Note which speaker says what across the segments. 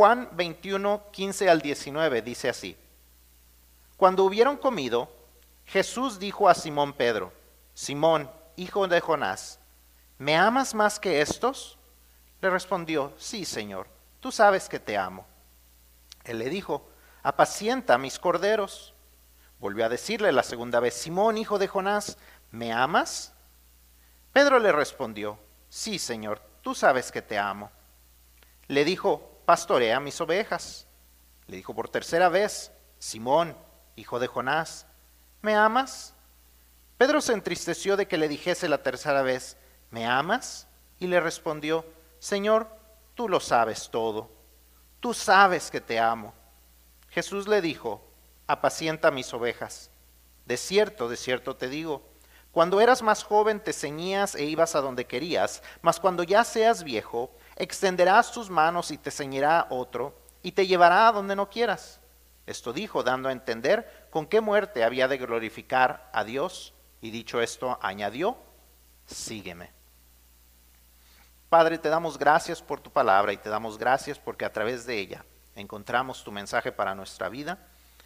Speaker 1: Juan 21, 15 al 19 dice así. Cuando hubieron comido, Jesús dijo a Simón Pedro, Simón, hijo de Jonás, ¿me amas más que estos? Le respondió, sí, Señor, tú sabes que te amo. Él le dijo, apacienta mis corderos. Volvió a decirle la segunda vez, Simón, hijo de Jonás, ¿me amas? Pedro le respondió, sí, Señor, tú sabes que te amo. Le dijo, pastorea mis ovejas. Le dijo por tercera vez, Simón, hijo de Jonás, ¿me amas? Pedro se entristeció de que le dijese la tercera vez, ¿me amas? Y le respondió, Señor, tú lo sabes todo, tú sabes que te amo. Jesús le dijo, apacienta mis ovejas. De cierto, de cierto te digo, cuando eras más joven te ceñías e ibas a donde querías, mas cuando ya seas viejo, extenderás tus manos y te ceñirá otro, y te llevará a donde no quieras. Esto dijo, dando a entender con qué muerte había de glorificar a Dios, y dicho esto, añadió, sígueme. Padre, te damos gracias por tu palabra y te damos gracias porque a través de ella encontramos tu mensaje para nuestra vida,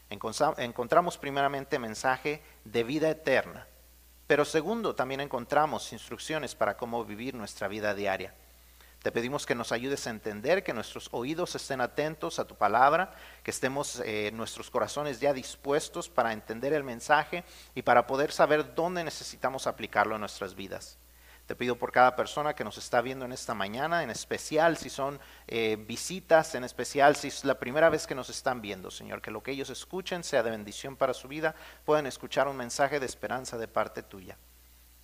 Speaker 1: encontramos primeramente mensaje de vida eterna, pero segundo también encontramos instrucciones para cómo vivir nuestra vida diaria. Te pedimos que nos ayudes a entender, que nuestros oídos estén atentos a tu palabra, que estemos eh, nuestros corazones ya dispuestos para entender el mensaje y para poder saber dónde necesitamos aplicarlo en nuestras vidas. Te pido por cada persona que nos está viendo en esta mañana, en especial si son eh, visitas, en especial si es la primera vez que nos están viendo, Señor, que lo que ellos escuchen sea de bendición para su vida, puedan escuchar un mensaje de esperanza de parte tuya.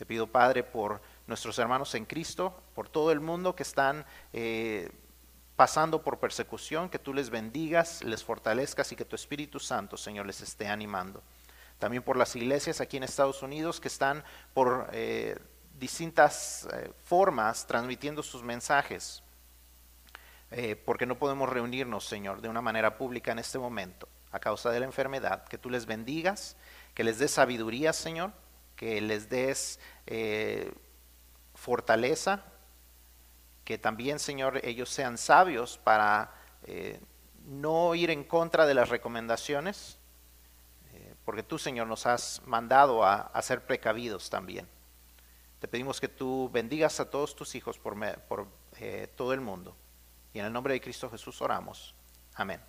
Speaker 1: Te pido, Padre, por nuestros hermanos en Cristo, por todo el mundo que están eh, pasando por persecución, que tú les bendigas, les fortalezcas y que tu Espíritu Santo, Señor, les esté animando. También por las iglesias aquí en Estados Unidos que están por... Eh, distintas eh, formas transmitiendo sus mensajes, porque no podemos reunirnos, Señor, de una manera pública en este momento a causa de la enfermedad. Que tú les bendigas, que les des sabiduría, Señor, que les des fortaleza, que también, Señor, ellos sean sabios para no ir en contra de las recomendaciones, porque tú, Señor, nos has mandado a, a ser precavidos también. Te pedimos que tú bendigas a todos tus hijos por, eh, todo el mundo. Y en el nombre de Cristo Jesús oramos. Amén.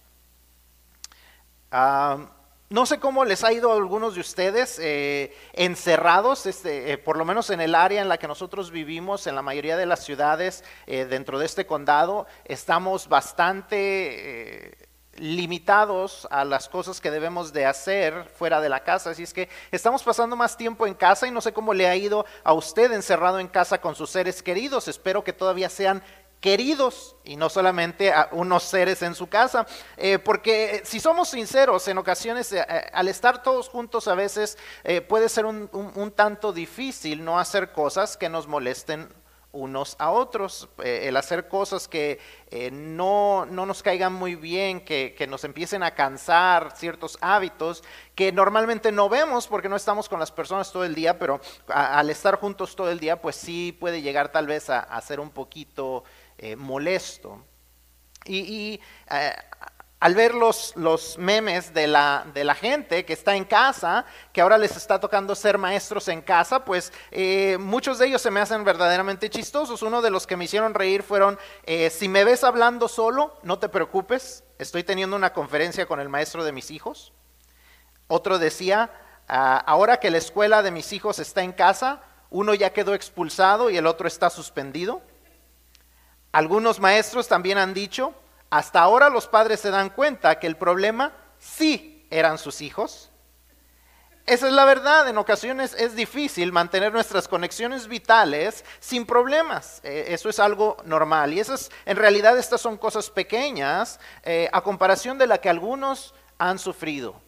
Speaker 1: No sé cómo les ha ido a algunos de ustedes eh, encerrados, este, eh, por lo menos en el área en la que nosotros vivimos, en la mayoría de las ciudades dentro de este condado, estamos bastante limitados a las cosas que debemos de hacer fuera de la casa. Así es que estamos pasando más tiempo en casa y no sé cómo le ha ido a usted encerrado en casa con sus seres queridos. Espero que todavía sean queridos y no solamente a unos seres en su casa. Eh, porque si somos sinceros, en ocasiones eh, eh, al estar todos juntos a veces puede ser un tanto difícil no hacer cosas que nos molesten unos a otros, eh, el hacer cosas que eh, no, nos caigan muy bien, que, nos empiecen a cansar ciertos hábitos que normalmente no vemos porque no estamos con las personas todo el día, pero al estar juntos todo el día, pues sí puede llegar tal vez a, ser un poquito eh, molesto. Y, y al ver los, los memes de la, de la, gente que está en casa, que ahora les está tocando ser maestros en casa, pues eh, muchos de ellos se me hacen verdaderamente chistosos. Uno de los que me hicieron reír fueron, eh, si me ves hablando solo, no te preocupes, estoy teniendo una conferencia con el maestro de mis hijos. Otro decía, ah, ahora que la escuela de mis hijos está en casa, uno ya quedó expulsado y el otro está suspendido. Algunos maestros también han dicho, hasta ahora los padres se dan cuenta que el problema sí eran sus hijos. Esa es la verdad, en ocasiones es difícil mantener nuestras conexiones vitales sin problemas. Eh, eso es algo normal. Y en realidad estas son cosas pequeñas eh, a comparación de la que algunos han sufrido.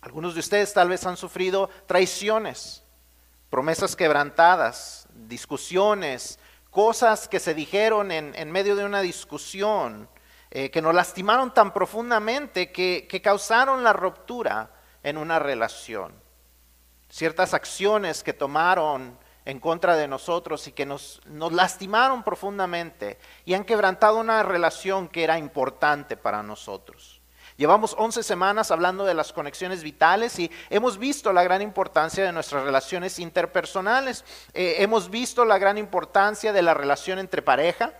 Speaker 1: Algunos de ustedes tal vez han sufrido traiciones, promesas quebrantadas, discusiones, cosas que se dijeron en, medio de una discusión, eh, que nos lastimaron tan profundamente que, que causaron la ruptura en una relación. Ciertas acciones que tomaron en contra de nosotros y que nos, nos lastimaron profundamente y han quebrantado una relación que era importante para nosotros. Llevamos 11 semanas hablando de las conexiones vitales y hemos visto la gran importancia de nuestras relaciones interpersonales. Eh, hemos visto la gran importancia de la relación entre pareja,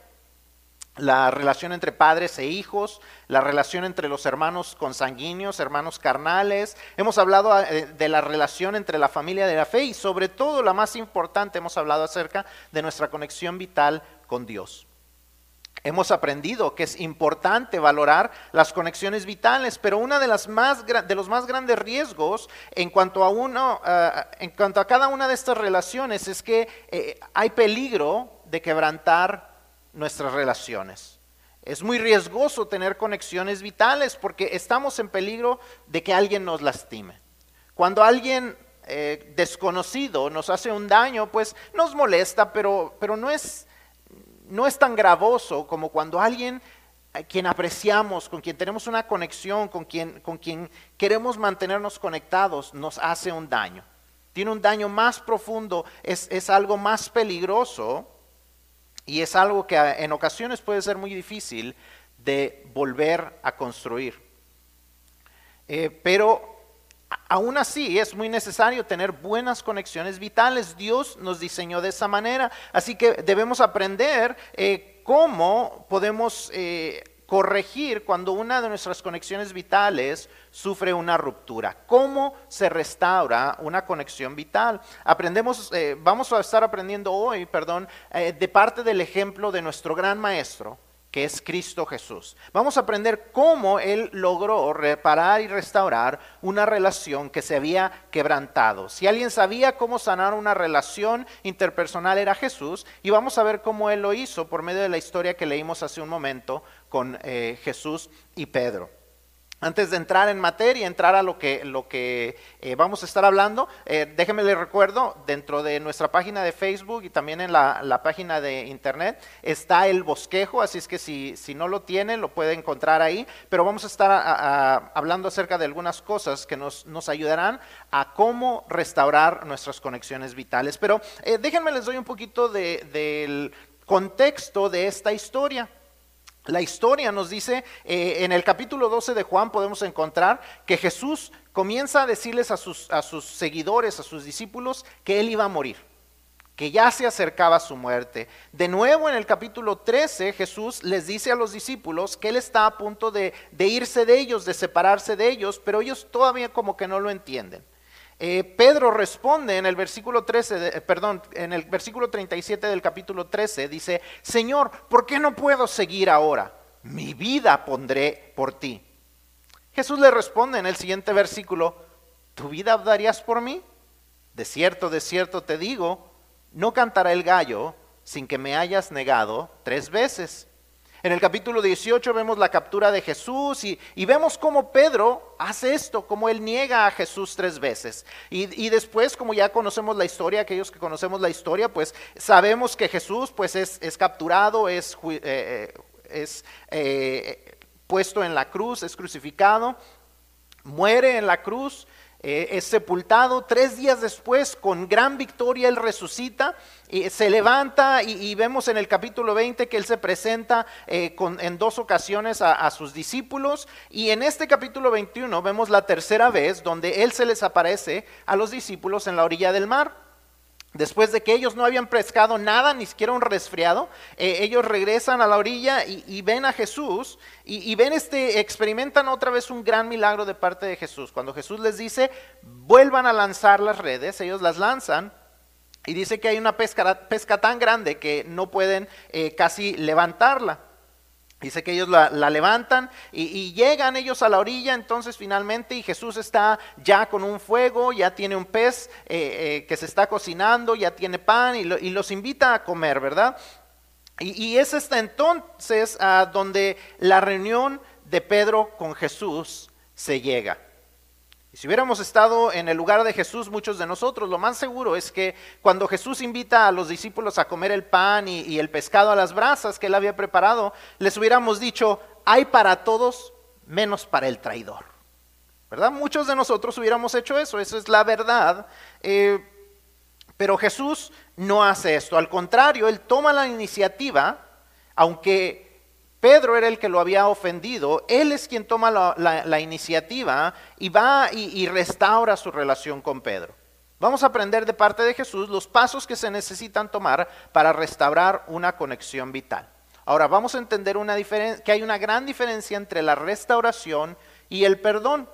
Speaker 1: la relación entre padres e hijos, la relación entre los hermanos consanguíneos, hermanos carnales. Hemos hablado eh, de la relación entre la familia de la fe y sobre todo, la más importante, hemos hablado acerca de nuestra conexión vital con Dios. Hemos aprendido que es importante valorar las conexiones vitales, pero uno de, las más, los más grandes riesgos en cuanto a, uno, eh, en cuanto a cada una de estas relaciones es que eh, hay peligro de quebrantar nuestras relaciones. Es muy riesgoso tener conexiones vitales porque estamos en peligro de que alguien nos lastime. Cuando alguien eh, desconocido nos hace un daño, pues nos molesta, pero no, es, no es tan gravoso como cuando alguien a quien apreciamos, con quien tenemos una conexión, con quien, con quien queremos mantenernos conectados, nos hace un daño. Tiene un daño más profundo, es, es algo más peligroso y es algo que en ocasiones puede ser muy difícil de volver a construir. Eh, pero aún así es muy necesario tener buenas conexiones vitales. Dios nos diseñó de esa manera. Así que debemos aprender eh, cómo podemos eh, corregir cuando una de nuestras conexiones vitales sufre una ruptura. ¿Cómo se restaura una conexión vital? Aprendemos, eh, vamos a estar aprendiendo hoy, perdón, de parte del ejemplo de nuestro gran maestro, que es Cristo Jesús. Vamos a aprender cómo Él logró reparar y restaurar una relación que se había quebrantado. Si alguien sabía cómo sanar una relación interpersonal era Jesús y vamos a ver cómo Él lo hizo por medio de la historia que leímos hace un momento con eh, Jesús y Pedro. Antes de entrar en materia, entrar a lo que, lo que eh, vamos a estar hablando, eh, déjenme les recuerdo, dentro de nuestra página de Facebook y también en la, página de internet está el bosquejo, así es que si, no lo tienen lo puede encontrar ahí, pero vamos a estar hablando acerca de algunas cosas que nos, ayudarán a cómo restaurar nuestras conexiones vitales. Pero eh, déjenme les doy un poquito del contexto de esta historia. La historia nos dice, eh, en el capítulo 12 de Juan podemos encontrar que Jesús comienza a decirles a sus, a sus seguidores, a sus discípulos, que él iba a morir, que ya se acercaba su muerte. De nuevo en el capítulo 13 Jesús les dice a los discípulos que él está a punto de, de irse de ellos, de separarse de ellos, pero ellos todavía como que no lo entienden. Eh, Pedro responde en el versículo 13, eh, perdón, en el versículo 37 del capítulo 13, dice, Señor, ¿por qué no puedo seguir ahora? Mi vida pondré por ti. Jesús le responde en el siguiente versículo, ¿tu vida darías por mí? De cierto, de cierto te digo, no cantará el gallo sin que me hayas negado tres veces. En el capítulo 18 vemos la captura de Jesús y, vemos cómo Pedro hace esto, cómo él niega a Jesús tres veces. Y, después, como ya conocemos la historia, aquellos que conocemos la historia, pues sabemos que Jesús pues es, capturado, es, eh, eh, eh, puesto en la cruz, es crucificado, muere en la cruz eh, es sepultado. Tres días después, con gran victoria, él resucita, y se levanta y, vemos en el capítulo 20 que él se presenta eh, en dos ocasiones a, a, sus discípulos. Y en este capítulo 21 vemos la tercera vez donde él se les aparece a los discípulos en la orilla del mar. Después de que ellos no habían pescado nada, ni siquiera un resfriado, eh, ellos regresan a la orilla y, ven a Jesús y, ven este, experimentan otra vez un gran milagro de parte de Jesús. Cuando Jesús les dice, vuelvan a lanzar las redes, ellos las lanzan y dice que hay una pesca, pesca tan grande que no pueden eh, casi levantarla. Dice que ellos la, levantan y, llegan ellos a la orilla entonces finalmente y Jesús está ya con un fuego, ya tiene un pez eh, eh, que se está cocinando, ya tiene pan y, los invita a comer, ¿verdad? Y, y es hasta entonces a donde la reunión de Pedro con Jesús se llega. Si hubiéramos estado en el lugar de Jesús, muchos de nosotros, lo más seguro es que cuando Jesús invita a los discípulos a comer el pan y, el pescado a las brasas que él había preparado, les hubiéramos dicho, hay para todos menos para el traidor. ¿Verdad? Muchos de nosotros hubiéramos hecho eso, esa es la verdad. Eh, pero Jesús no hace esto. Al contrario, él toma la iniciativa, aunque Pedro era el que lo había ofendido, él es quien toma la, iniciativa y va y restaura su relación con Pedro. Vamos a aprender de parte de Jesús los pasos que se necesitan tomar para restaurar una conexión vital. Ahora vamos a entender una que hay una gran diferencia entre la restauración y el perdón.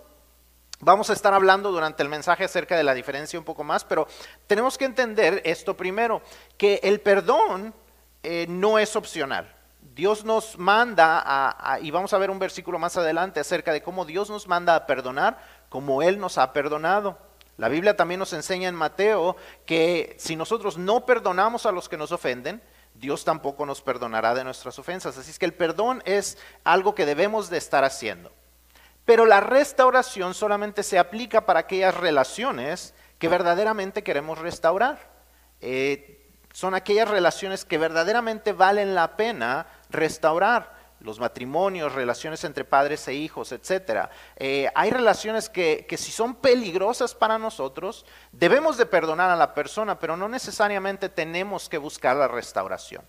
Speaker 1: Vamos a estar hablando durante el mensaje acerca de la diferencia un poco más, pero tenemos que entender esto primero, que el perdón eh, no es opcional. Dios nos manda, a, y vamos a ver un versículo más adelante acerca de cómo Dios nos manda a perdonar como Él nos ha perdonado. La Biblia también nos enseña en Mateo que si nosotros no perdonamos a los que nos ofenden, Dios tampoco nos perdonará de nuestras ofensas. Así es que el perdón es algo que debemos de estar haciendo. Pero la restauración solamente se aplica para aquellas relaciones que verdaderamente queremos restaurar. Eh, son aquellas relaciones que verdaderamente valen la pena restaurar los matrimonios, relaciones entre padres e hijos, etc. Eh, hay relaciones que, que, si son peligrosas para nosotros, debemos de perdonar a la persona, pero no necesariamente tenemos que buscar la restauración.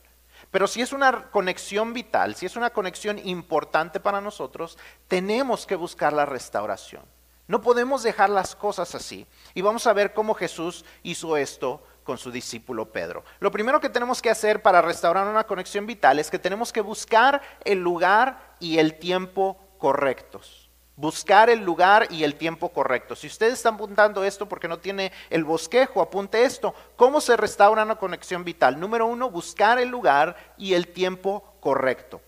Speaker 1: Pero si es una conexión vital, si es una conexión importante para nosotros, tenemos que buscar la restauración. No podemos dejar las cosas así. Y vamos a ver cómo Jesús hizo esto con su discípulo Pedro. Lo primero que tenemos que hacer para restaurar una conexión vital es que tenemos que buscar el lugar y el tiempo correctos. Buscar el lugar y el tiempo correcto. Si ustedes están apuntando esto porque no tiene el bosquejo, apunte esto. ¿Cómo se restaura una conexión vital? Número uno, buscar el lugar y el tiempo correcto.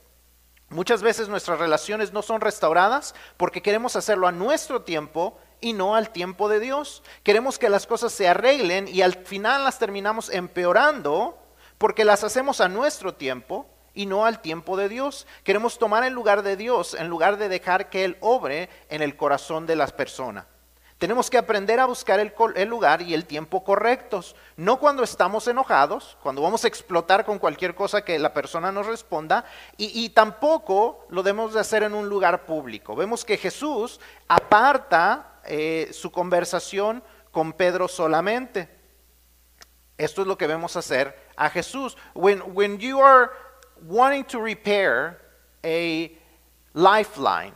Speaker 1: Muchas veces nuestras relaciones no son restauradas porque queremos hacerlo a nuestro tiempo y no al tiempo de Dios. Queremos que las cosas se arreglen y al final las terminamos empeorando porque las hacemos a nuestro tiempo y no al tiempo de Dios. Queremos tomar el lugar de Dios en lugar de dejar que Él obre en el corazón de las personas. Tenemos que aprender a buscar el, lugar y el tiempo correctos, no cuando estamos enojados, cuando vamos a explotar con cualquier cosa que la persona nos responda, y, tampoco lo debemos de hacer en un lugar público. Vemos que Jesús aparta eh, su conversación con Pedro solamente. Esto es lo que vemos hacer a Jesús. When, when you are wanting to repair a lifeline,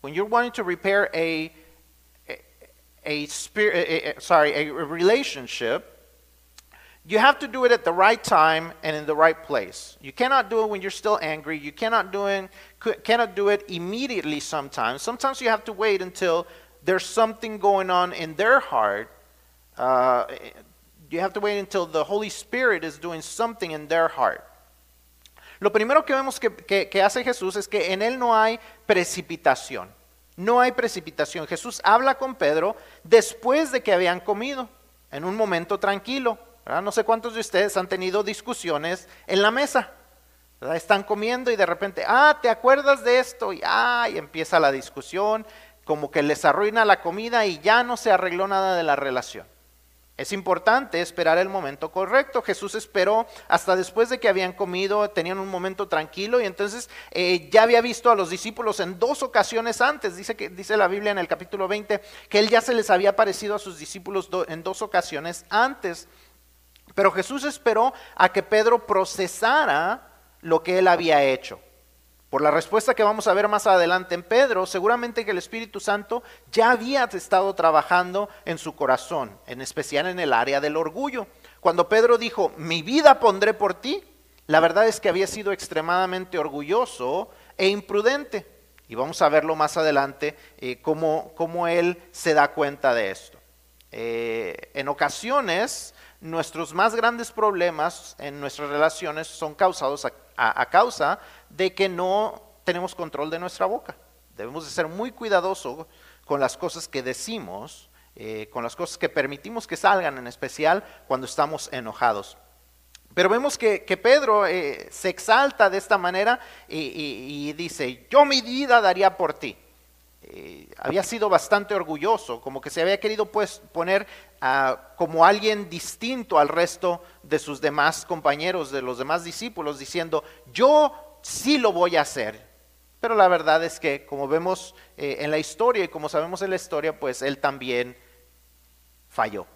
Speaker 1: when you're wanting to repair a, a, a spirit, a, sorry, a relationship, you have to do it at the right time and in the right place. You cannot do it when you're still angry. You cannot do it, cannot do it immediately sometimes. Sometimes you have to wait until there's something going on in their heart, uh, you have to wait until the Holy Spirit is doing something in their heart. Lo primero que vemos que, que, hace Jesús es que en él no hay precipitación. No hay precipitación. Jesús habla con Pedro después de que habían comido, en un momento tranquilo. No sé cuántos de ustedes han tenido discusiones en la mesa. Están comiendo y de repente, ah, ¿te acuerdas de esto? Y, ah, y empieza la discusión como que les arruina la comida y ya no se arregló nada de la relación. Es importante esperar el momento correcto. Jesús esperó hasta después de que habían comido, tenían un momento tranquilo y entonces eh, ya había visto a los discípulos en dos ocasiones antes. Dice, que, dice la Biblia en el capítulo 20 que él ya se les había parecido a sus discípulos en dos ocasiones antes. Pero Jesús esperó a que Pedro procesara lo que él había hecho. Por la respuesta que vamos a ver más adelante en Pedro, seguramente que el Espíritu Santo ya había estado trabajando en su corazón, en especial en el área del orgullo. Cuando Pedro dijo, mi vida pondré por ti, la verdad es que había sido extremadamente orgulloso e imprudente. Y vamos a verlo más adelante, eh, cómo, él se da cuenta de esto. Eh, en ocasiones, nuestros más grandes problemas en nuestras relaciones son causados a causa de que no tenemos control de nuestra boca. Debemos de ser muy cuidadosos con las cosas que decimos, eh, con las cosas que permitimos que salgan, en especial cuando estamos enojados. Pero vemos que, Pedro eh, se exalta de esta manera y, dice, yo mi vida daría por ti. Eh, había sido bastante orgulloso, como que se había querido pues, poner como alguien distinto al resto de sus demás compañeros, de los demás discípulos, diciendo, yo sí lo voy a hacer. Pero la verdad es que, como vemos eh, en la historia y como sabemos en la historia, pues él también falló.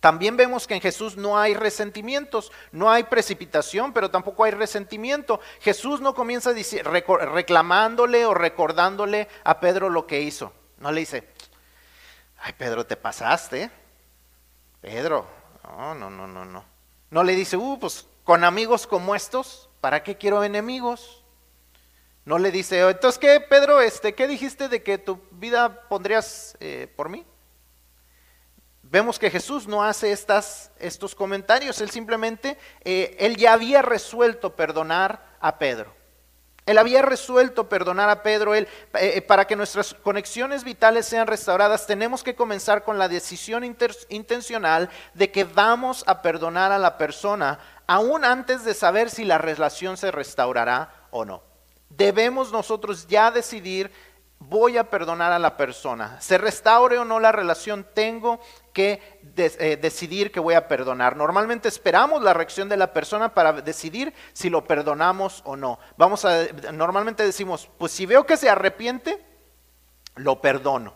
Speaker 1: También vemos que en Jesús no hay resentimientos, no hay precipitación, pero tampoco hay resentimiento. Jesús no comienza reclamándole o recordándole a Pedro lo que hizo. No le dice, ay Pedro, te pasaste. Pedro, no, no, no, no, no. No le dice, uh, pues con amigos como estos, ¿para qué quiero enemigos? No le dice, entonces, ¿qué, Pedro? Este, ¿Qué dijiste de que tu vida pondrías eh, por mí? Vemos que Jesús no hace estas, estos comentarios, él simplemente, eh, él ya había resuelto perdonar a Pedro. Él había resuelto perdonar a Pedro. Él, eh, para que nuestras conexiones vitales sean restauradas, tenemos que comenzar con la decisión intencional de que vamos a perdonar a la persona, aún antes de saber si la relación se restaurará o no. Debemos nosotros ya decidir voy a perdonar a la persona. Se restaure o no la relación, tengo que eh, decidir que voy a perdonar. Normalmente esperamos la reacción de la persona para decidir si lo perdonamos o no. Vamos a, normalmente decimos, pues si veo que se arrepiente, lo perdono.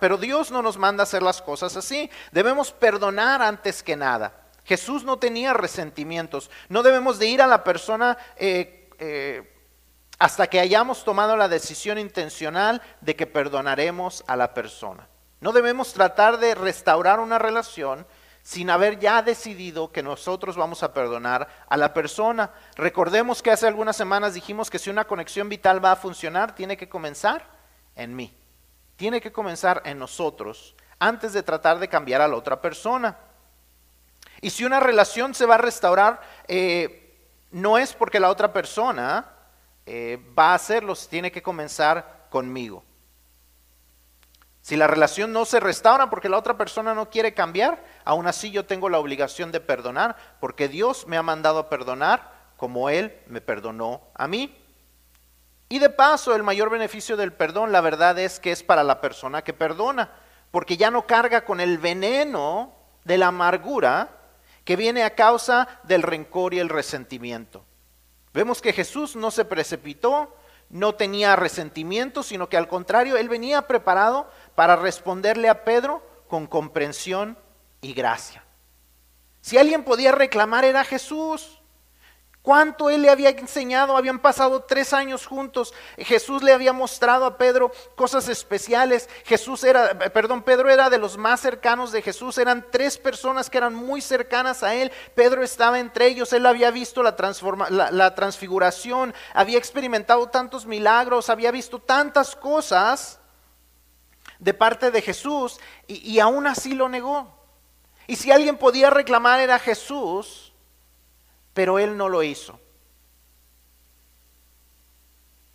Speaker 1: Pero Dios no nos manda a hacer las cosas así. Debemos perdonar antes que nada. Jesús no tenía resentimientos. No debemos de ir a la persona eh, eh, hasta que hayamos tomado la decisión intencional de que perdonaremos a la persona. No debemos tratar de restaurar una relación sin haber ya decidido que nosotros vamos a perdonar a la persona. Recordemos que hace algunas semanas dijimos que si una conexión vital va a funcionar, tiene que comenzar en mí. Tiene que comenzar en nosotros antes de tratar de cambiar a la otra persona. Y si una relación se va a restaurar, eh, no es porque la otra persona eh, va a hacerlo, tiene que comenzar conmigo. Si la relación no se restaura porque la otra persona no quiere cambiar, aún así yo tengo la obligación de perdonar, porque Dios me ha mandado a perdonar como Él me perdonó a mí. Y de paso, el mayor beneficio del perdón, la verdad es que es para la persona que perdona, porque ya no carga con el veneno de la amargura que viene a causa del rencor y el resentimiento. Vemos que Jesús no se precipitó, no tenía resentimiento, sino que al contrario, él venía preparado para responderle a Pedro con comprensión y gracia. Si alguien podía reclamar era Jesús cuánto él le había enseñado, habían pasado tres años juntos, Jesús le había mostrado a Pedro cosas especiales, Jesús era, perdón, Pedro era de los más cercanos de Jesús, eran tres personas que eran muy cercanas a él, Pedro estaba entre ellos, él había visto la, la, transfiguración, había experimentado tantos milagros, había visto tantas cosas de parte de Jesús y, y aún así lo negó. Y si alguien podía reclamar era Jesús, pero él no lo hizo.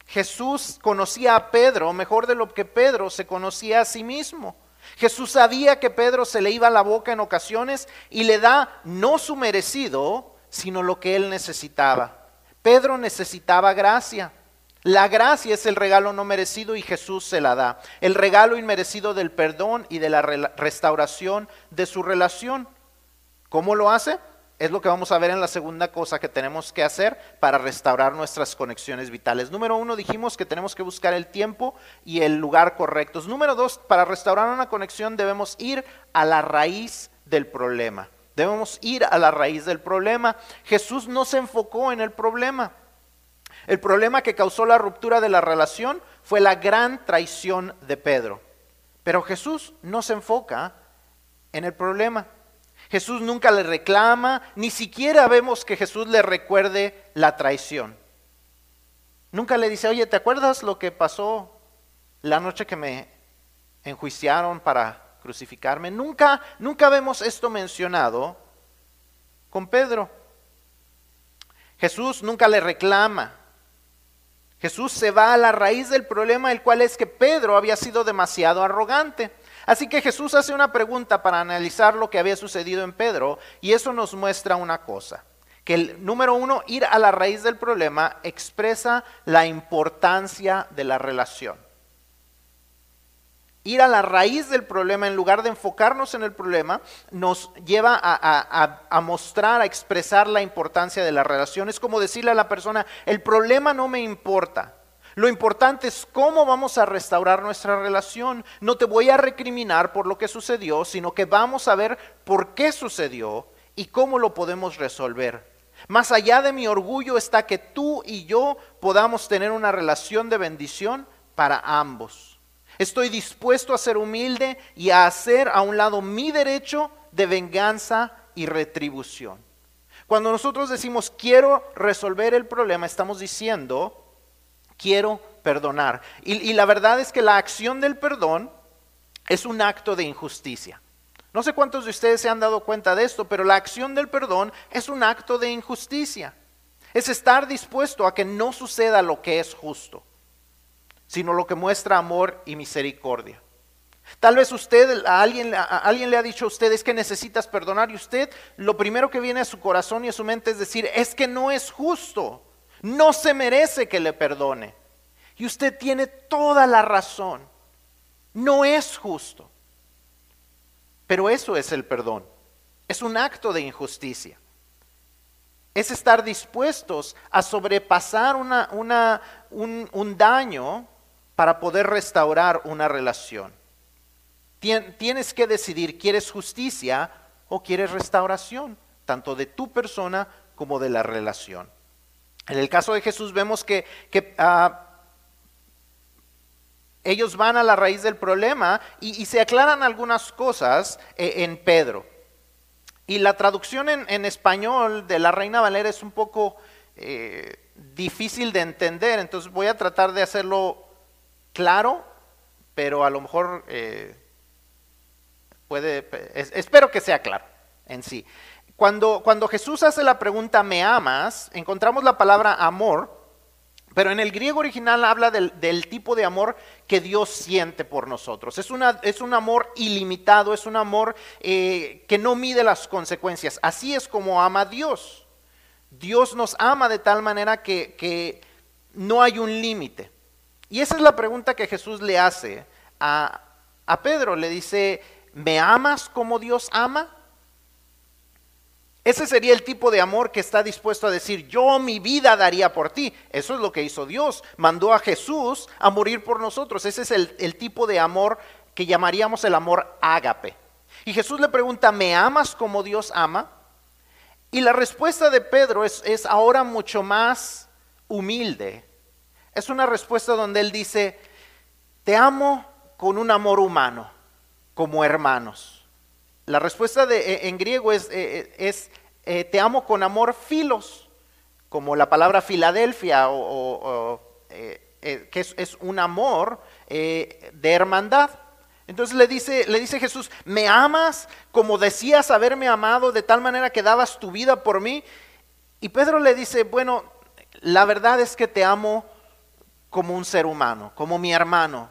Speaker 1: Jesús conocía a Pedro mejor de lo que Pedro se conocía a sí mismo. Jesús sabía que Pedro se le iba la boca en ocasiones y le da no su merecido, sino lo que él necesitaba. Pedro necesitaba gracia. La gracia es el regalo no merecido y Jesús se la da. El regalo inmerecido del perdón y de la restauración de su relación. ¿Cómo lo hace? Es lo que vamos a ver en la segunda cosa que tenemos que hacer para restaurar nuestras conexiones vitales. Número uno, dijimos que tenemos que buscar el tiempo y el lugar correctos. Número dos, para restaurar una conexión debemos ir a la raíz del problema. Debemos ir a la raíz del problema. Jesús no se enfocó en el problema. El problema que causó la ruptura de la relación fue la gran traición de Pedro. Pero Jesús no se enfoca en el problema. Jesús nunca le reclama, ni siquiera vemos que Jesús le recuerde la traición. Nunca le dice, oye, ¿te acuerdas lo que pasó la noche que me enjuiciaron para crucificarme? Nunca, nunca vemos esto mencionado con Pedro. Jesús nunca le reclama. Jesús se va a la raíz del problema, el cual es que Pedro había sido demasiado arrogante. Así que Jesús hace una pregunta para analizar lo que había sucedido en Pedro y eso nos muestra una cosa, que el número uno, ir a la raíz del problema expresa la importancia de la relación. Ir a la raíz del problema en lugar de enfocarnos en el problema nos lleva a, mostrar, a expresar la importancia de la relación. Es como decirle a la persona, el problema no me importa, Lo importante es cómo vamos a restaurar nuestra relación. No te voy a recriminar por lo que sucedió, sino que vamos a ver por qué sucedió y cómo lo podemos resolver. Más allá de mi orgullo está que tú y yo podamos tener una relación de bendición para ambos. Estoy dispuesto a ser humilde y a hacer a un lado mi derecho de venganza y retribución. Cuando nosotros decimos quiero resolver el problema, estamos diciendo quiero perdonar. Y, la verdad es que la acción del perdón es un acto de injusticia. No sé cuántos de ustedes se han dado cuenta de esto, pero la acción del perdón es un acto de injusticia. Es estar dispuesto a que no suceda lo que es justo, sino lo que muestra amor y misericordia. Tal vez usted, a alguien, a alguien le ha dicho a usted, es que necesitas perdonar y usted lo primero que viene a su corazón y a su mente es decir, es que no es justo. No se merece que le perdone. Y usted tiene toda la razón. No es justo. Pero eso es el perdón. Es un acto de injusticia. Es estar dispuestos a sobrepasar un, un daño para poder restaurar una relación. Tienes que decidir, ¿quieres justicia o quieres restauración? Tanto de tu persona como de la relación. En el caso de Jesús vemos que, ah, ellos van a la raíz del problema y, se aclaran algunas cosas eh, en Pedro. Y la traducción en, español de la Reina Valera es un poco eh, difícil de entender, entonces voy a tratar de hacerlo claro, pero a lo mejor eh, puede, espero que sea claro en sí. Cuando, Jesús hace la pregunta, ¿me amas? Encontramos la palabra amor, pero en el griego original habla del, tipo de amor que Dios siente por nosotros. Es, una, es un amor ilimitado, es un amor eh, que no mide las consecuencias. Así es como ama Dios. Dios nos ama de tal manera que, que no hay un límite. Y esa es la pregunta que Jesús le hace a, a Pedro. Le dice, ¿me amas como Dios ama? Ese sería el tipo de amor que está dispuesto a decir, yo mi vida daría por ti. Eso es lo que hizo Dios. Mandó a Jesús a morir por nosotros. Ese es el, tipo de amor que llamaríamos el amor ágape. Y Jesús le pregunta, ¿me amas como Dios ama? Y la respuesta de Pedro es, es ahora mucho más humilde. Es una respuesta donde él dice, te amo con un amor humano, como hermanos. La respuesta eh, en griego es, eh, eh, te amo con amor filos, como la palabra Filadelfia, o, que es, un amor de hermandad. Entonces le dice, le dice Jesús, ¿me amas como decías haberme amado de tal manera que dabas tu vida por mí? Y Pedro le dice, bueno, la verdad es que te amo como un ser humano, como mi hermano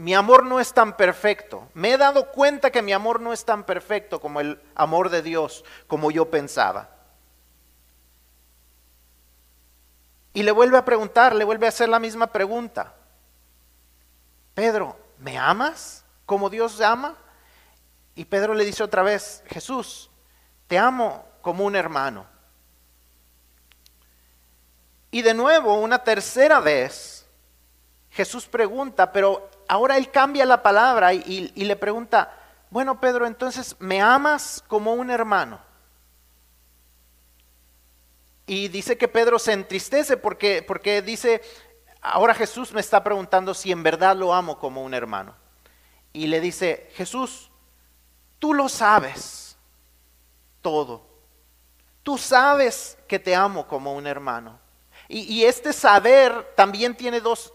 Speaker 1: mi amor no es tan perfecto. Me he dado cuenta que mi amor no es tan perfecto como el amor de Dios, como yo pensaba. Y le vuelve a preguntar, le vuelve a hacer la misma pregunta. Pedro, ¿me amas como Dios ama? Y Pedro le dice otra vez, Jesús, te amo como un hermano. Y de nuevo, una tercera vez, Jesús pregunta, pero ahora él cambia la palabra y, le pregunta, bueno Pedro, entonces, ¿me amas como un hermano? Y dice que Pedro se entristece porque, porque dice, ahora Jesús me está preguntando si en verdad lo amo como un hermano. Y le dice, Jesús, tú lo sabes todo. Tú sabes que te amo como un hermano. Y, este saber también tiene dos,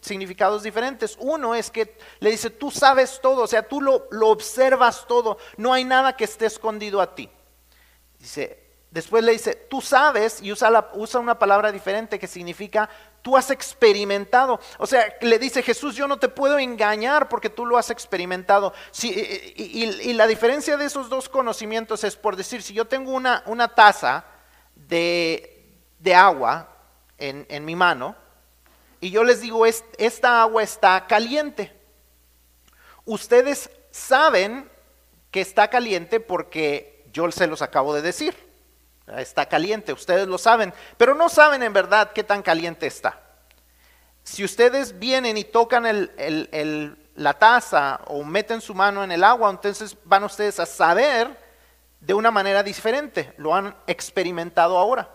Speaker 1: significados diferentes. Uno es que le dice, tú sabes todo, o sea, tú lo, observas todo, no hay nada que esté escondido a ti. Dice, después le dice, tú sabes, y usa, usa una palabra diferente que significa, tú has experimentado. O sea, le dice Jesús, yo no te puedo engañar porque tú lo has experimentado. y, la diferencia de esos dos conocimientos es por decir, si yo tengo una, una taza de, de agua, en, mi mano y yo les digo, esta agua está caliente. Ustedes saben que está caliente porque yo se los acabo de decir. Está caliente, ustedes lo saben, pero no saben en verdad qué tan caliente está. si ustedes vienen y tocan la taza o meten su mano en el agua, entonces van ustedes a saber de una manera diferente. Lo han experimentado ahora.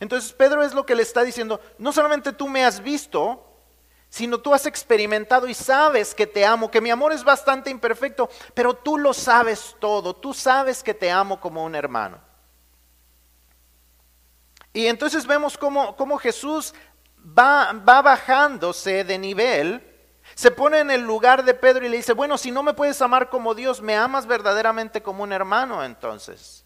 Speaker 1: Entonces Pedro es lo que le está diciendo, no solamente tú me has visto, sino tú has experimentado y sabes que te amo, que mi amor es bastante imperfecto, pero tú lo sabes todo, tú sabes que te amo como un hermano. Y entonces vemos cómo, Jesús va, va bajándose de nivel, se pone en el lugar de Pedro y le dice, bueno, si no me puedes amar como Dios, me amas verdaderamente como un hermano entonces.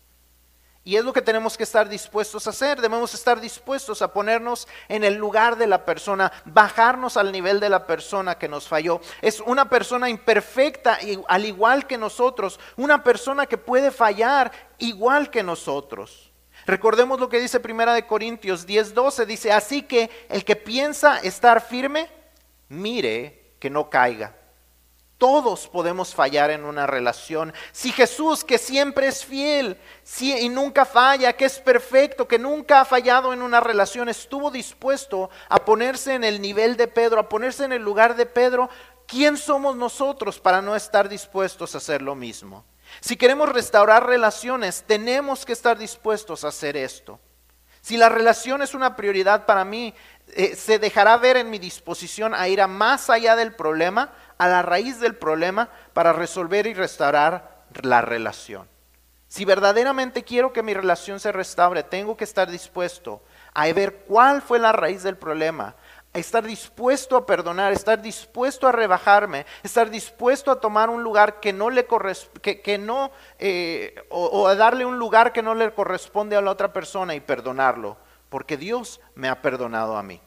Speaker 1: Y es lo que tenemos que estar dispuestos a hacer. Debemos estar dispuestos a ponernos en el lugar de la persona, bajarnos al nivel de la persona que nos falló. Es una persona imperfecta, al igual que nosotros. Una persona que puede fallar igual que nosotros. Recordemos lo que dice Primera de Corintios 10:12. Dice, así que el que piensa estar firme, mire que no caiga. Todos podemos fallar en una relación. Si Jesús, que siempre es fiel y nunca falla, que es perfecto, que nunca ha fallado en una relación, estuvo dispuesto a ponerse en el nivel de Pedro, a ponerse en el lugar de Pedro, ¿quién somos nosotros para no estar dispuestos a hacer lo mismo? Si queremos restaurar relaciones, tenemos que estar dispuestos a hacer esto. Si la relación es una prioridad para mí, eh, se dejará ver en mi disposición a ir a más allá del problema a la raíz del problema para resolver y restaurar la relación. Si verdaderamente quiero que mi relación se restaure, tengo que estar dispuesto a ver cuál fue la raíz del problema, a estar dispuesto a perdonar, estar dispuesto a rebajarme, estar dispuesto a tomar un lugar que no le corresponde, que, no, eh, o a darle un lugar que no le corresponde a la otra persona y perdonarlo, porque Dios me ha perdonado a mí.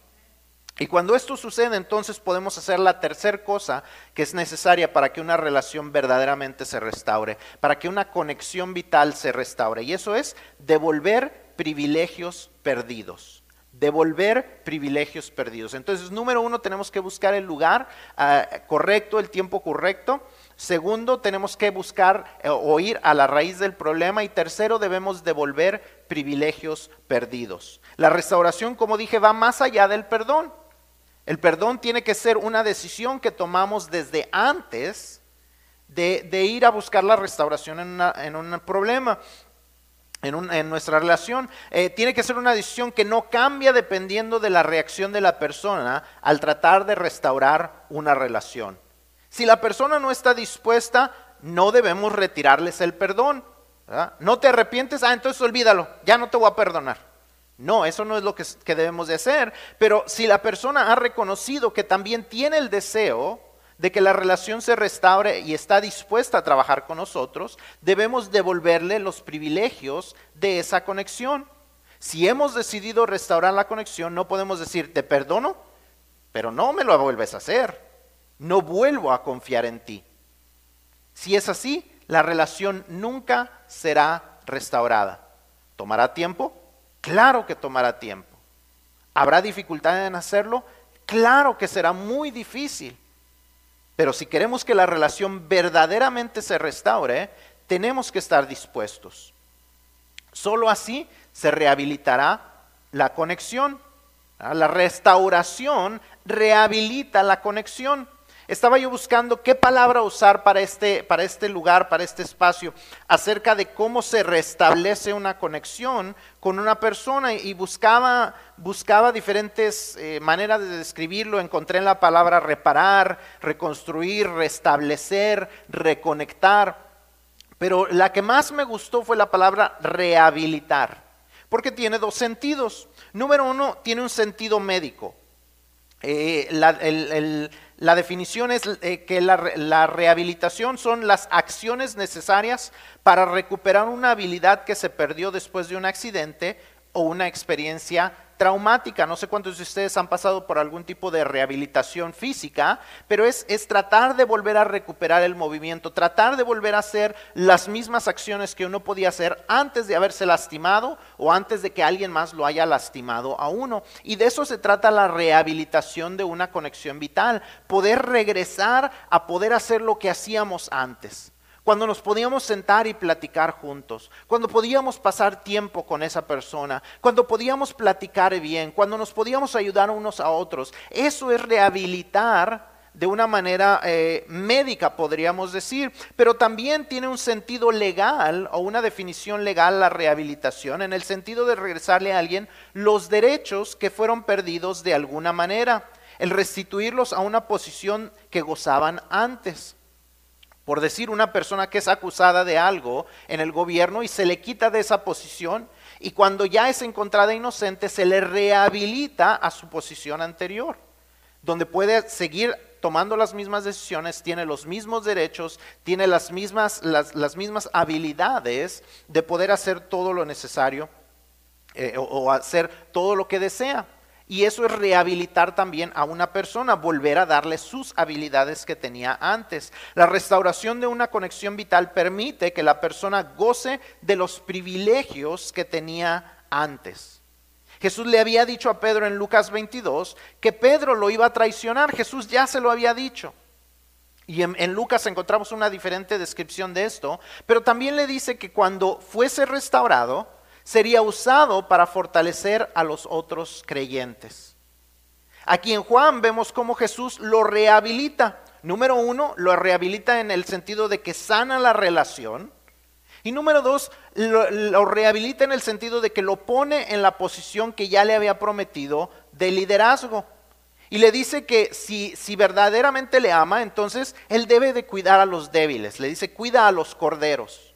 Speaker 1: Y cuando esto sucede, entonces podemos hacer la tercera cosa que es necesaria para que una relación verdaderamente se restaure, para que una conexión vital se restaure. Y eso es devolver privilegios perdidos. Devolver privilegios perdidos. Entonces, número uno, tenemos que buscar el lugar ah, correcto, el tiempo correcto. Segundo, tenemos que buscar eh, o ir a la raíz del problema. Y tercero, debemos devolver privilegios perdidos. La restauración, como dije, va más allá del perdón. El perdón tiene que ser una decisión que tomamos desde antes de, ir a buscar la restauración en, un problema. En, nuestra relación, eh, tiene que ser una decisión que no cambia dependiendo de la reacción de la persona al tratar de restaurar una relación. Si la persona no está dispuesta, no debemos retirarles el perdón. No te arrepientes, ah, entonces olvídalo, ya no te voy a perdonar. No, eso no es lo que, debemos de hacer. Pero si la persona ha reconocido que también tiene el deseo de que la relación se restaure y está dispuesta a trabajar con nosotros, debemos devolverle los privilegios de esa conexión. Si hemos decidido restaurar la conexión, no podemos decir, te perdono, pero no me lo vuelves a hacer. No vuelvo a confiar en ti. Si es así, la relación nunca será restaurada. ¿Tomará tiempo? Claro que tomará tiempo. ¿Habrá dificultad en hacerlo? Claro que será muy difícil. Pero si queremos que la relación verdaderamente se restaure, tenemos que estar dispuestos. Solo así se rehabilitará la conexión. La restauración rehabilita la conexión. Estaba yo buscando qué palabra usar para este, para este lugar, para este espacio, acerca de cómo se restablece una conexión con una persona y buscaba, buscaba diferentes eh, maneras de describirlo. Encontré en la palabra reparar, reconstruir, restablecer, reconectar. Pero la que más me gustó fue la palabra rehabilitar, porque tiene dos sentidos. Número uno, tiene un sentido médico. Eh, la, definición es eh, que la, rehabilitación son las acciones necesarias para recuperar una habilidad que se perdió después de un accidente o una experiencia traumática. No sé cuántos de ustedes han pasado por algún tipo de rehabilitación física, pero es, es, tratar de volver a recuperar el movimiento, tratar de volver a hacer las mismas acciones que uno podía hacer antes de haberse lastimado o antes de que alguien más lo haya lastimado a uno. Y de eso se trata la rehabilitación de una conexión vital, poder regresar a poder hacer lo que hacíamos antes. Cuando nos podíamos sentar y platicar juntos, cuando podíamos pasar tiempo con esa persona, cuando podíamos platicar bien, cuando nos podíamos ayudar unos a otros. Eso es rehabilitar de una manera eh, médica, podríamos decir, pero también tiene un sentido legal o una definición legal la rehabilitación, en el sentido de regresarle a alguien los derechos que fueron perdidos de alguna manera, el restituirlos a una posición que gozaban antes. Por decir, una persona que es acusada de algo en el gobierno y se le quita de esa posición y cuando ya es encontrada inocente se le rehabilita a su posición anterior, donde puede seguir tomando las mismas decisiones, tiene los mismos derechos, tiene las mismas, las, mismas habilidades de poder hacer todo lo necesario eh, o hacer todo lo que desea. Y eso es rehabilitar también a una persona, volver a darle sus habilidades que tenía antes. La restauración de una conexión vital permite que la persona goce de los privilegios que tenía antes. Jesús le había dicho a Pedro en Lucas 22 que Pedro lo iba a traicionar. Jesús ya se lo había dicho. Y en, en, Lucas encontramos una diferente descripción de esto, pero también le dice que cuando fuese restaurado, sería usado para fortalecer a los otros creyentes. Aquí en Juan vemos cómo Jesús lo rehabilita. Número uno, lo rehabilita en el sentido de que sana la relación. Y número dos, lo, rehabilita en el sentido de que lo pone en la posición que ya le había prometido de liderazgo. Y le dice que si, si verdaderamente le ama, entonces él debe de cuidar a los débiles. Le dice, cuida a los corderos.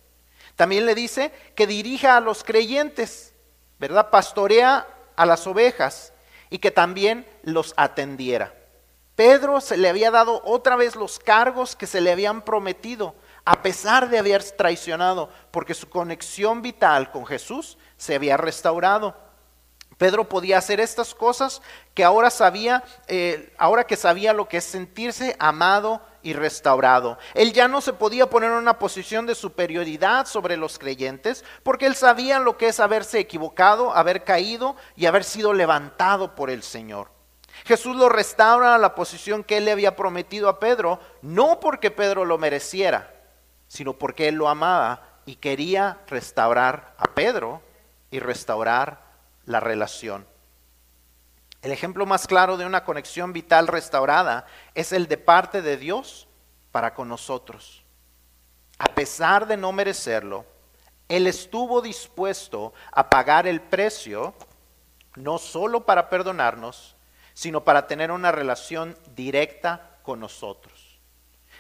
Speaker 1: También le dice que dirija a los creyentes, ¿verdad? Pastorea a las ovejas y que también los atendiera. Pedro se le había dado otra vez los cargos que se le habían prometido, a pesar de haber traicionado, porque su conexión vital con Jesús se había restaurado. Pedro podía hacer estas cosas que ahora sabía, eh, ahora que sabía lo que es sentirse amado y restaurado. Él ya no se podía poner en una posición de superioridad sobre los creyentes porque él sabía lo que es haberse equivocado, haber caído y haber sido levantado por el Señor. Jesús lo restaura a la posición que él le había prometido a Pedro, no porque Pedro lo mereciera, sino porque él lo amaba y quería restaurar a Pedro y restaurar la relación. El ejemplo más claro de una conexión vital restaurada es el de parte de Dios para con nosotros. A pesar de no merecerlo, Él estuvo dispuesto a pagar el precio, no solo para perdonarnos, sino para tener una relación directa con nosotros.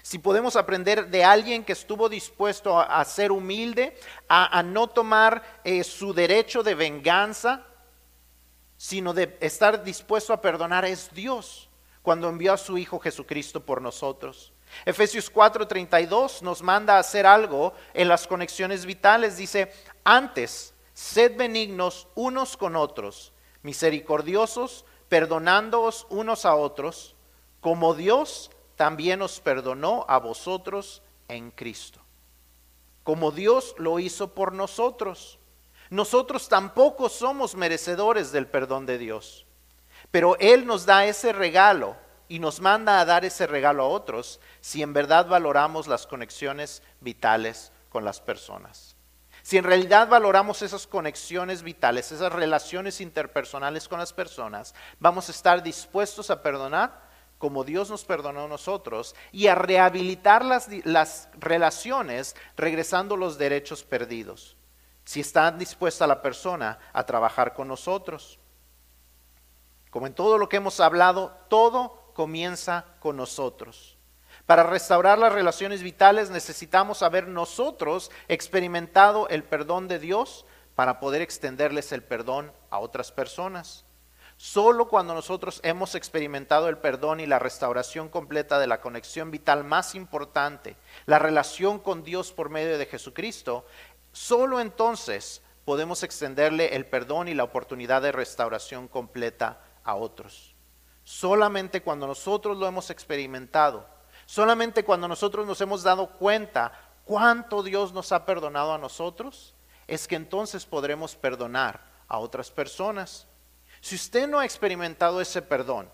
Speaker 1: Si podemos aprender de alguien que estuvo dispuesto a, ser humilde, a, no tomar eh, su derecho de venganza, sino de estar dispuesto a perdonar es Dios cuando envió a su Hijo Jesucristo por nosotros. Efesios 4:32 nos manda a hacer algo en las conexiones vitales. Dice, antes, sed benignos unos con otros, misericordiosos, perdonándoos unos a otros, como Dios también os perdonó a vosotros en Cristo. Como Dios lo hizo por nosotros. Nosotros tampoco somos merecedores del perdón de Dios, pero Él nos da ese regalo y nos manda a dar ese regalo a otros si en verdad valoramos las conexiones vitales con las personas. Si en realidad valoramos esas conexiones vitales, esas relaciones interpersonales con las personas, vamos a estar dispuestos a perdonar como Dios nos perdonó a nosotros y a rehabilitar las, las relaciones regresando los derechos perdidos si está dispuesta la persona a trabajar con nosotros. Como en todo lo que hemos hablado, todo comienza con nosotros. Para restaurar las relaciones vitales necesitamos haber nosotros experimentado el perdón de Dios para poder extenderles el perdón a otras personas. Solo cuando nosotros hemos experimentado el perdón y la restauración completa de la conexión vital más importante, la relación con Dios por medio de Jesucristo, Solo entonces podemos extenderle el perdón y la oportunidad de restauración completa a otros. Solamente cuando nosotros lo hemos experimentado, solamente cuando nosotros nos hemos dado cuenta cuánto Dios nos ha perdonado a nosotros, es que entonces podremos perdonar a otras personas. Si usted no ha experimentado ese perdón,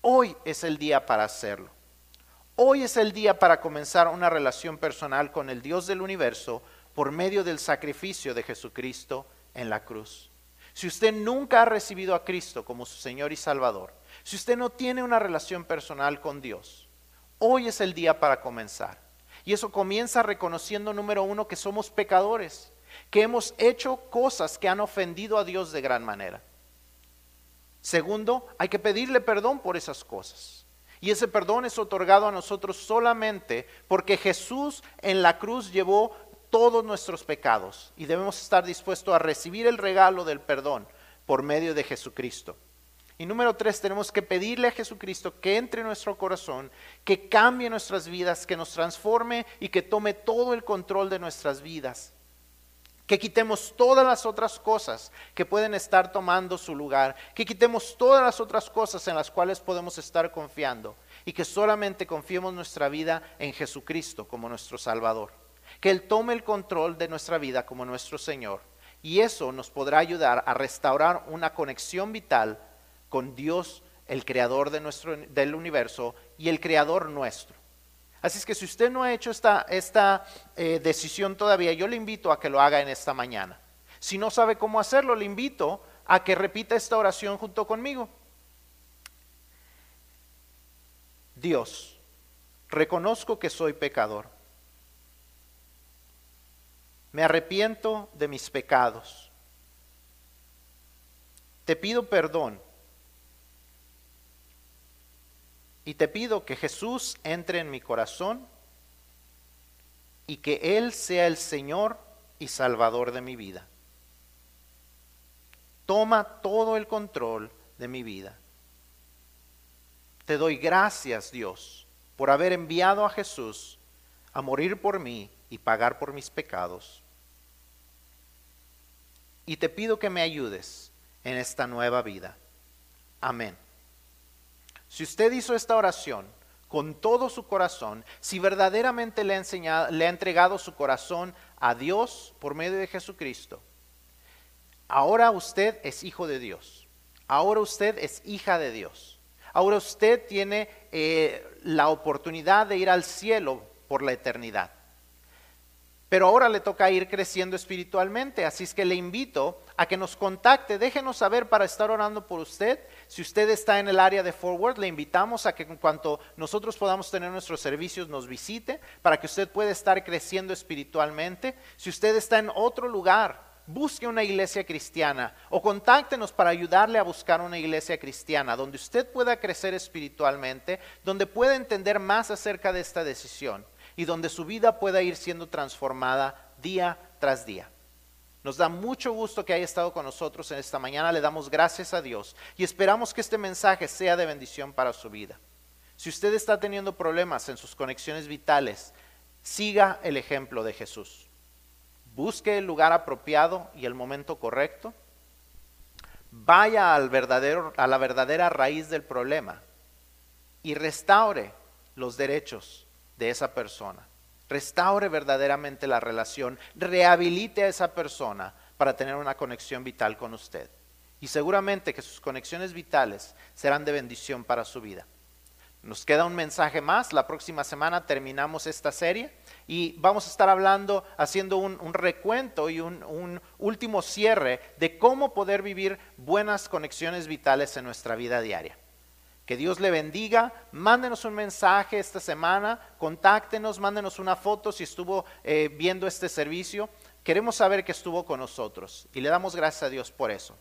Speaker 1: hoy es el día para hacerlo. Hoy es el día para comenzar una relación personal con el Dios del universo por medio del sacrificio de Jesucristo en la cruz. Si usted nunca ha recibido a Cristo como su Señor y Salvador, si usted no tiene una relación personal con Dios, hoy es el día para comenzar. Y eso comienza reconociendo, número uno, que somos pecadores, que hemos hecho cosas que han ofendido a Dios de gran manera. Segundo, hay que pedirle perdón por esas cosas. Y ese perdón es otorgado a nosotros solamente porque Jesús en la cruz llevó todos nuestros pecados y debemos estar dispuestos a recibir el regalo del perdón por medio de Jesucristo. Y número tres, tenemos que pedirle a Jesucristo que entre en nuestro corazón, que cambie nuestras vidas, que nos transforme y que tome todo el control de nuestras vidas que quitemos todas las otras cosas que pueden estar tomando su lugar, que quitemos todas las otras cosas en las cuales podemos estar confiando y que solamente confiemos nuestra vida en Jesucristo como nuestro Salvador. Que Él tome el control de nuestra vida como nuestro Señor. Y eso nos podrá ayudar a restaurar una conexión vital con Dios, el Creador de nuestro, del universo y el Creador nuestro. Así es que si usted no ha hecho esta, esta eh, decisión todavía, yo le invito a que lo haga en esta mañana. Si no sabe cómo hacerlo, le invito a que repita esta oración junto conmigo. Dios, reconozco que soy pecador. Me arrepiento de mis pecados. Te pido perdón Y te pido que Jesús entre en mi corazón y que Él sea el Señor y Salvador de mi vida. Toma todo el control de mi vida. Te doy gracias, Dios, por haber enviado a Jesús a morir por mí y pagar por mis pecados. Y te pido que me ayudes en esta nueva vida. Amén. Si usted hizo esta oración con todo su corazón, si verdaderamente le ha, enseñado, le ha entregado su corazón a Dios por medio de Jesucristo, ahora usted es hijo de Dios. Ahora usted es hija de Dios. Ahora usted tiene eh, la oportunidad de ir al cielo por la eternidad. Pero ahora le toca ir creciendo espiritualmente, así es que le invito a que nos contacte, déjenos saber para estar orando por usted. Si usted está en el área de Forward, le invitamos a que en cuanto nosotros podamos tener nuestros servicios, nos visite para que usted pueda estar creciendo espiritualmente. Si usted está en otro lugar, busque una iglesia cristiana o contáctenos para ayudarle a buscar una iglesia cristiana donde usted pueda crecer espiritualmente, donde pueda entender más acerca de esta decisión y donde su vida pueda ir siendo transformada día tras día. Nos da mucho gusto que haya estado con nosotros en esta mañana, le damos gracias a Dios y esperamos que este mensaje sea de bendición para su vida. Si usted está teniendo problemas en sus conexiones vitales, siga el ejemplo de Jesús. Busque el lugar apropiado y el momento correcto. Vaya al verdadero, a la verdadera raíz del problema y restaure los derechos de esa persona. Restaure verdaderamente la relación, rehabilite a esa persona para tener una conexión vital con usted. Y seguramente que sus conexiones vitales serán de bendición para su vida. Nos queda un mensaje más. La próxima semana terminamos esta serie y vamos a estar hablando, haciendo un, recuento y un último cierre de cómo poder vivir buenas conexiones vitales en nuestra vida diaria. Que Dios le bendiga. Mándenos un mensaje esta semana, contáctenos, mándenos una foto si estuvo eh, viendo este servicio. Queremos saber que estuvo con nosotros y le damos gracias a Dios por eso.